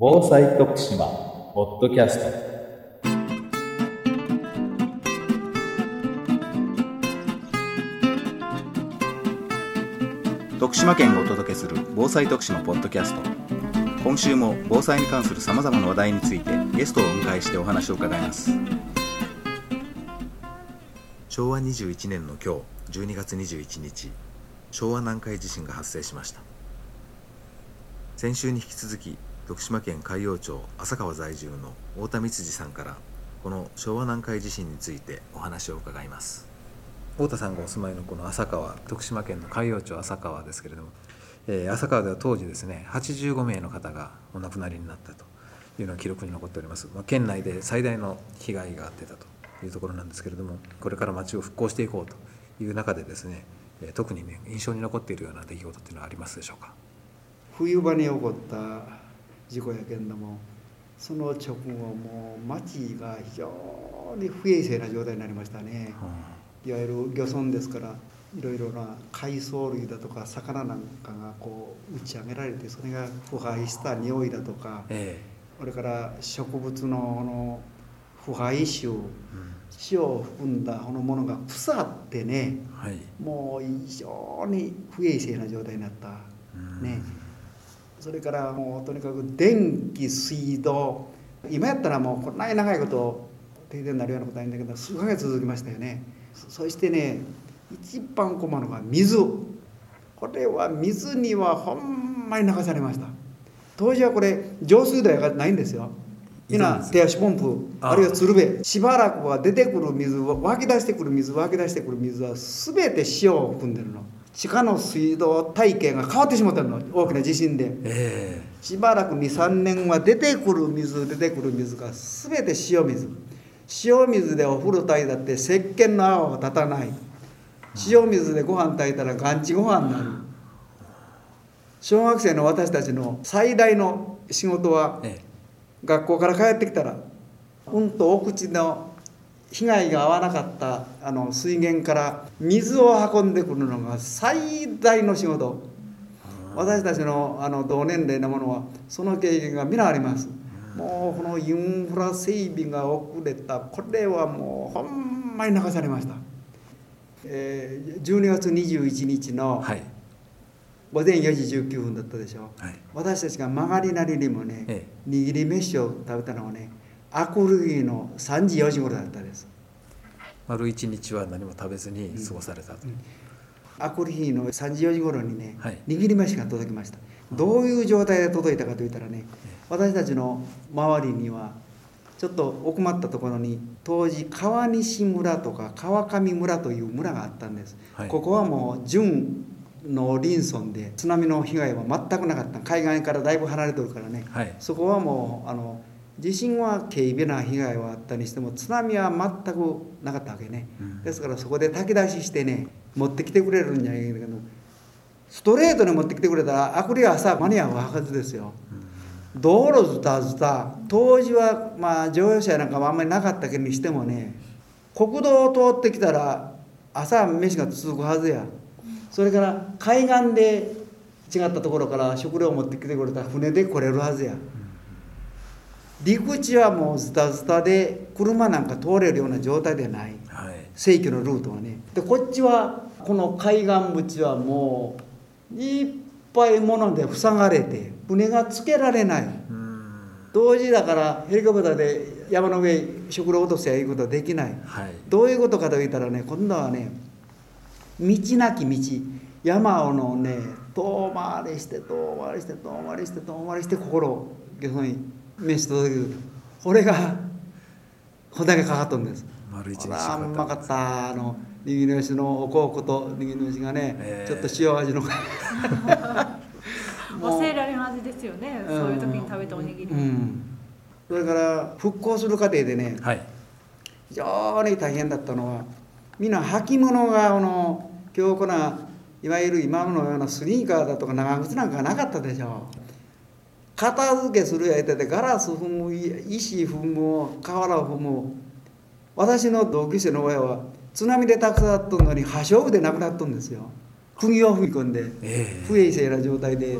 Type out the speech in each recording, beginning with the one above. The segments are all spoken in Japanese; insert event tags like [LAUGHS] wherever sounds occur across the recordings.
防災徳島ポッドキャスト。徳島県がお届けする防災徳島ポッドキャスト。今週も防災に関するさまざまな話題についてゲストをお迎えしてお話を伺います。昭和21年の今日12月21日昭和南海地震が発生しました。先週に引き続き徳島県海陽町浅川在住の太田光次さんからこの昭和南海地震についてお話を伺います。太田さんがお住まいのこの浅川徳島県の海陽町浅川ですけれども、えー、浅川では当時ですね85名の方がお亡くなりになったというのが記録に残っております、まあ、県内で最大の被害が出たというところなんですけれどもこれから町を復興していこうという中でですね、えー、特にね印象に残っているような出来事っていうのはありますでしょうか？冬場に起こった事故やけんどもその直後もう町が非常に不衛生な状態になりましたね。うんいわゆる漁村ですからいろいろな海藻類だとか魚なんかがこう打ち上げられてそれが腐敗した匂いだとか、ええ、それから植物のの腐敗臭、うん、塩を含んだこのものが腐ってね、はい、もう非常に不衛生な状態になった、ね、それからもうとにかく電気水道今やったらもうこんなに長いこと停電になるようなことないんだけど数ヶ月続きましたよね。そしてね一番困るのが水これは水にはほんまに流されました。当時はこれ浄水道がないんですよ。今手足ポンプあるいは鶴瓶。しばらくは出てくる水湧き出してくる水湧き出してくる水は全て塩を含んでるの地下の水道体系が変わってしまったの大きな地震で、えー、しばらく23年は出てくる水出てくる水が全て塩水。塩水でお風呂炊いたって石鹸の泡は立たない。塩水でご飯炊いたらがんちご飯になる。小学生の私たちの最大の仕事は、学校から帰ってきたらうんとお口の被害が合わなかったあの水源から水を運んでくるのが最大の仕事。私たちのあの同年齢のものはその経験が皆あります。もうこのインフラ整備が遅れた。これはもうほんまに流されました、えー、12月21日の午前4時19分だったでしょ、はい、私たちが曲がりなりにもね、ええ、握り飯を食べたのはねアクルギーの3時4時頃だったです。丸一日は何も食べずに過ごされたと、うん。うん、アクルギーの3時4時頃にね、はい、握り飯が届きました。どういう状態で届いたかといったらね、私たちの周りにはちょっと奥まったところに当時川西村とか川上村という村があったんです、はい、ここはもう準農林村で津波の被害は全くなかった。海岸からだいぶ離れてるからね、はい、そこはもうあの地震は軽微な被害はあったにしても津波は全くなかったわけね、うん、ですからそこで炊き出ししてね持ってきてくれるんじゃないけどストレートに持ってきてくれたらあくりは朝間に合うはずですよ、道路ずたずた当時はまあ乗用車なんかもあんまりなかったけにしてもね国道を通ってきたら朝飯が続くはずや。それから海岸で違ったところから食料を持ってきてくれた船で来れるはずや陸地はもうズタズタで車なんか通れるような状態でない、はい、正規のルートはね。でこっちはこの海岸淵はもういっぱい物で塞がれて船がつけられない。同時だからヘリコプターで山の上食料落とせやいうことはできない、はい、どういうことかといったらね今度はね道なき道。山をのね遠回りして遠回りして遠回りして遠回りして心を漁村に飯届けるこれがこれだけかかっとるんです。丸一日あうまかった。あの握り飯のおこうこと握り飯がね、えー、ちょっと塩味の。[LAUGHS] 忘れられん味ですよね、うん、そういう時に食べたおにぎり、うん、それから復興する過程でね、はい、非常に大変だったのはみんな履物があの強固ないわゆる今のようなスニーカーだとか長靴なんかなかったでしょ片付けするやいててガラス踏む石踏む瓦を踏む。私の同級生の親は津波でたくさんあっとんのに破傷部で亡くなっとんですよ。釘を踏み込んで不衛生な状態で。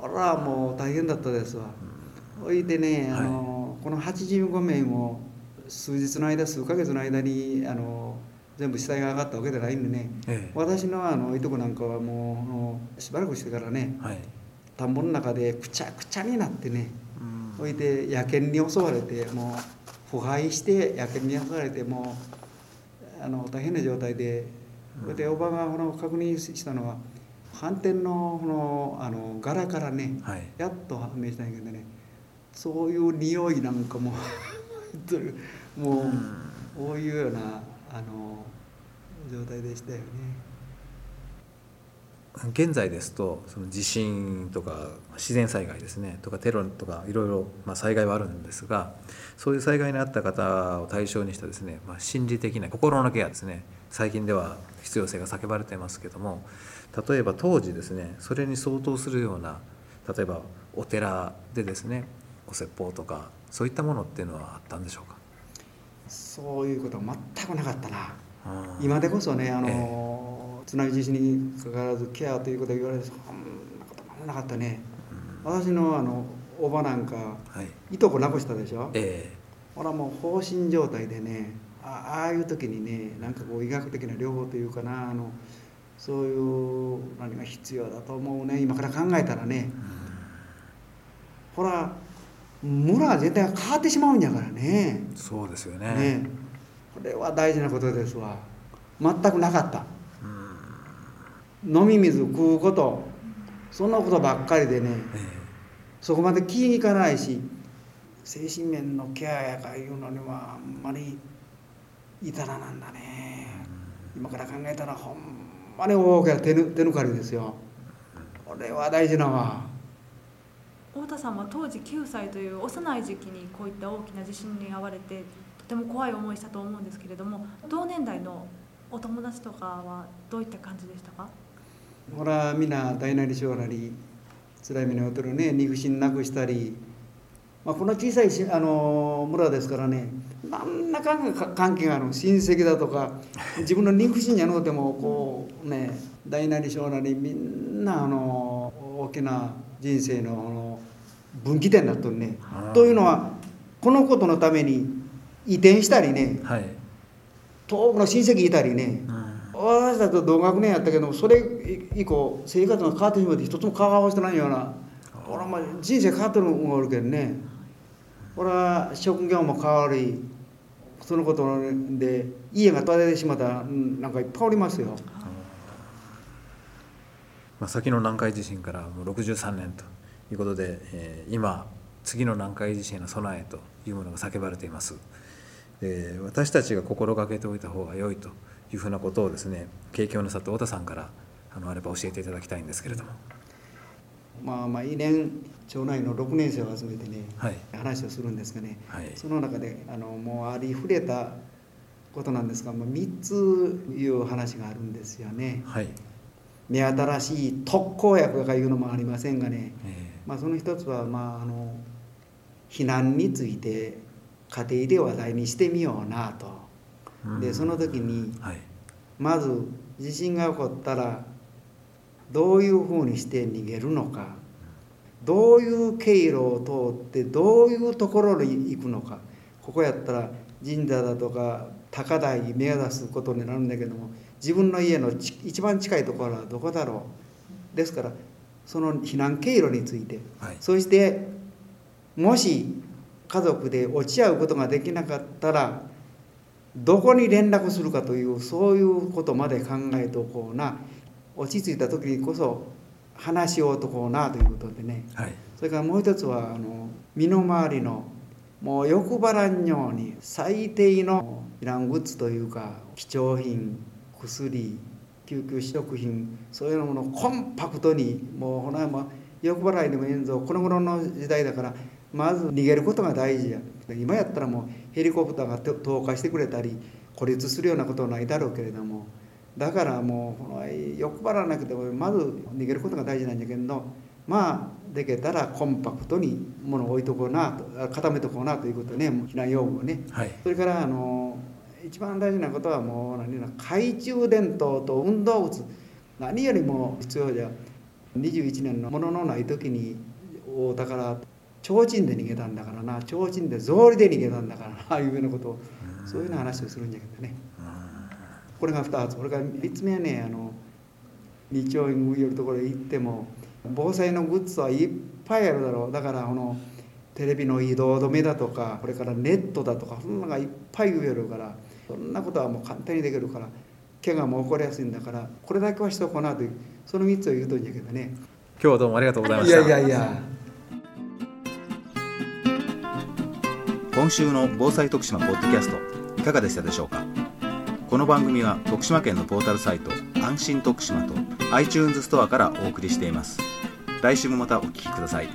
あらもう大変だったですわ。置いてねあの、この85名も数日の間数ヶ月の間にあの全部死体が上がったわけじゃないんでね、ええ。私のあのいとこなんかはもうしばらくしてからねはい田んぼの中でくちゃくちゃになってねうん。置いて野犬に襲われてもう腐敗して野犬に襲われてもうあの大変な状態でそれでおばがこの確認したのは反転のこのあの柄からねはい。やっと判明したんやけどねそういう匂いなんかも [LAUGHS] もうこういうようなあの状態でしたよね。現在ですとその地震とか自然災害ですねとかテロとかいろいろまあ災害はあるんですがそういう災害に遭った方を対象にしたですね、まあ、心理的な心のケアですね最近では必要性が叫ばれてますけども例えば当時ですねそれに相当するような例えばお寺でですねお説法とかそういったものっていうのはあったんでしょうか？そういうことは全くなかったな。うん。今でこそねあの、津波地震にかかわらずケアということを言われてそんなこともなかったね。私のあのおばなんかはい。いとこ亡くしたでしょ？えほらもう放心状態でねあああいう時にねなんかこう医学的な療法というかなあのそういう何が必要だと思うね。今から考えたらね。ほら村は絶対変わってしまうんやからね。えそうですよね。ね。これは大事なことですわ。全くなかった飲み水食うこと。そんなことばっかりでね。えそこまで気にいかないし精神面のケアやかいうのにはあんまり至らなんだね。今から考えたらほんまに大きな手ぬ手抜かりですよ。これは大事なわ。太田さんは当時9歳という幼い時期にこういった大きな地震に遭われてとても怖い思いしたと思うんですけれども同年代のお友達とかはどういった感じでしたか？ほらみんな大なり小なり辛い目に遭ってるね。肉親なくしたり、まあ、この小さいしあの村ですからね。何らかんか関係がある親戚だとか自分の肉親じゃのうてもこうね大なり小なりみんなあの大きな人生のあの分岐点になっとるね。というのはこのことのために移転したりね。はい、遠くの親戚いたりね。うん私たちと同学年やったけどそれ以降生活が変わってしまって一つも顔合わせてないような俺はまあ人生変わってるのもあるけどね。俺は職業も変わりそのことで家が建ててしまったうんなんかいっぱいおりますよ。まあ、先の南海地震からもう63年ということで、えー今次の南海地震への備えというものが叫ばれています。で私たちが心がけておいた方が良いと。いうふうなことをですね経験をなさった太田さんからあのあれば教えていただきたいんですけれども。まあ毎年町内の6年生を集めてねはい。話をするんですがねはい。その中であのもうありふれたことなんですが、まあ、3ついう話があるんですよね。はい、目新しい特効薬がいうのもありませんがね、えまあ、その一つは、まあ、あの避難について家庭で話題にしてみようなと。ーでその時にはい。まず地震が起こったらどういうふうにして逃げるのかどういう経路を通ってどういうところに行くのかここやったら神社だとか高台に目指すことになるんだけども自分の家のち一番近いところはどこだろう。ですからその避難経路についてはい。そしてもし家族で落ち合うことができなかったらどこに連絡するかというそういうことまで考えておこうな。落ち着いた時にこそ話しようとこうなということでね。はい。それからもう一つはあの身の回りのもう欲張らんように最低の避難グッズというか貴重品薬救急食品そういうものをコンパクトにもうほなもう欲払いでもええんぞ。この頃の時代だからまず逃げることが大事や。今やったらもうヘリコプターが投下してくれたり孤立するようなことはないだろうけれどもだからもうこの欲張らなくてもまず逃げることが大事なんだけどまあできたらコンパクトに物を置いとこうなと固めとこうなということね避難用具をね。はい。それからあの一番大事なことはもう何やら懐中電灯と運動靴。何よりも必要じゃ。21年のもののない時に大田から提灯で逃げたんだからな提灯で草履で逃げたんだからなああ [LAUGHS] いうようなことをそういうような話をするんじゃけどね。これが2つ。これから3つ目はねあの日曜にいうところへ行っても防災のグッズはいっぱいあるだろう。だからこのテレビの移動止めだとかこれからネットだとかそんなのがいっぱい言えるからそんなことはもう簡単にできるから怪我も起こりやすいんだからこれだけはしとこうなというその3つを言うとんじゃけどね。今日はどうもありがとうございまいした。やいやいや今週の防災徳島ポッドキャストいかがでしたでしょうか？この番組は徳島県のポータルサイト安心徳島と iTunes ストアからお送りしています。来週もまたお聞きください。